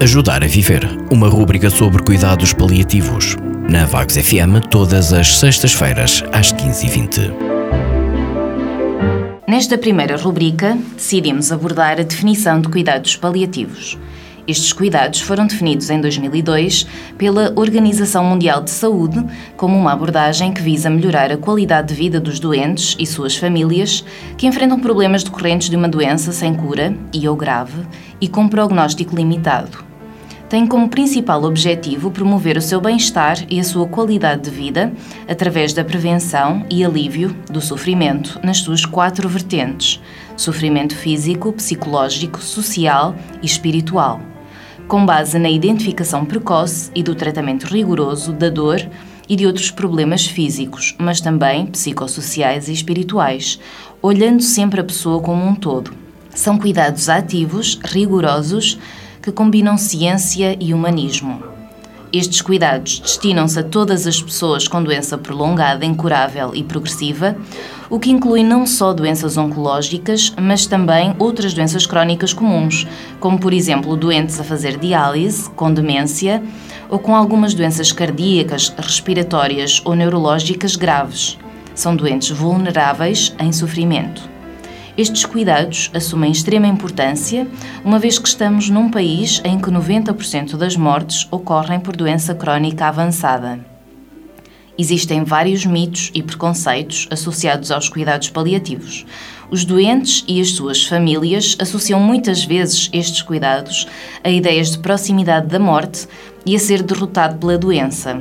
Ajudar a Viver, uma rúbrica sobre cuidados paliativos. Na Vagos FM, todas as sextas-feiras, às 15h20. Nesta primeira rubrica, decidimos abordar a definição de cuidados paliativos. Estes cuidados foram definidos em 2002 pela Organização Mundial de Saúde como uma abordagem que visa melhorar a qualidade de vida dos doentes e suas famílias que enfrentam problemas decorrentes de uma doença sem cura e ou grave e com prognóstico limitado. Tem como principal objetivo promover o seu bem-estar e a sua qualidade de vida através da prevenção e alívio do sofrimento nas suas quatro vertentes: sofrimento físico, psicológico, social e espiritual com base na identificação precoce e do tratamento rigoroso da dor e de outros problemas físicos, mas também psicossociais e espirituais, olhando sempre a pessoa como um todo. São cuidados ativos, rigorosos, que combinam ciência e humanismo. Estes cuidados destinam-se a todas as pessoas com doença prolongada, incurável e progressiva, o que inclui não só doenças oncológicas, mas também outras doenças crónicas comuns, como por exemplo doentes a fazer diálise, com demência ou com algumas doenças cardíacas, respiratórias ou neurológicas graves. São doentes vulneráveis em sofrimento. Estes cuidados assumem extrema importância, uma vez que estamos num país em que 90% das mortes ocorrem por doença crónica avançada. Existem vários mitos e preconceitos associados aos cuidados paliativos. Os doentes e as suas famílias associam muitas vezes estes cuidados a ideias de proximidade da morte e a ser derrotado pela doença.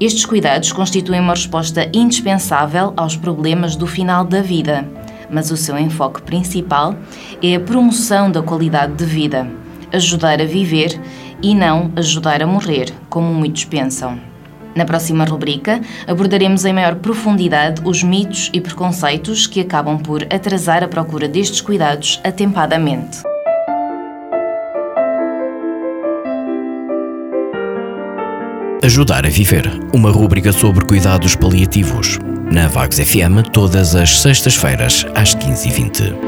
Estes cuidados constituem uma resposta indispensável aos problemas do final da vida mas o seu enfoque principal é a promoção da qualidade de vida, ajudar a viver e não ajudar a morrer, como muitos pensam. Na próxima rubrica, abordaremos em maior profundidade os mitos e preconceitos que acabam por atrasar a procura destes cuidados atempadamente. Ajudar a Viver, uma rúbrica sobre cuidados paliativos. Na Vagos FM, todas as sextas-feiras, às 15h20.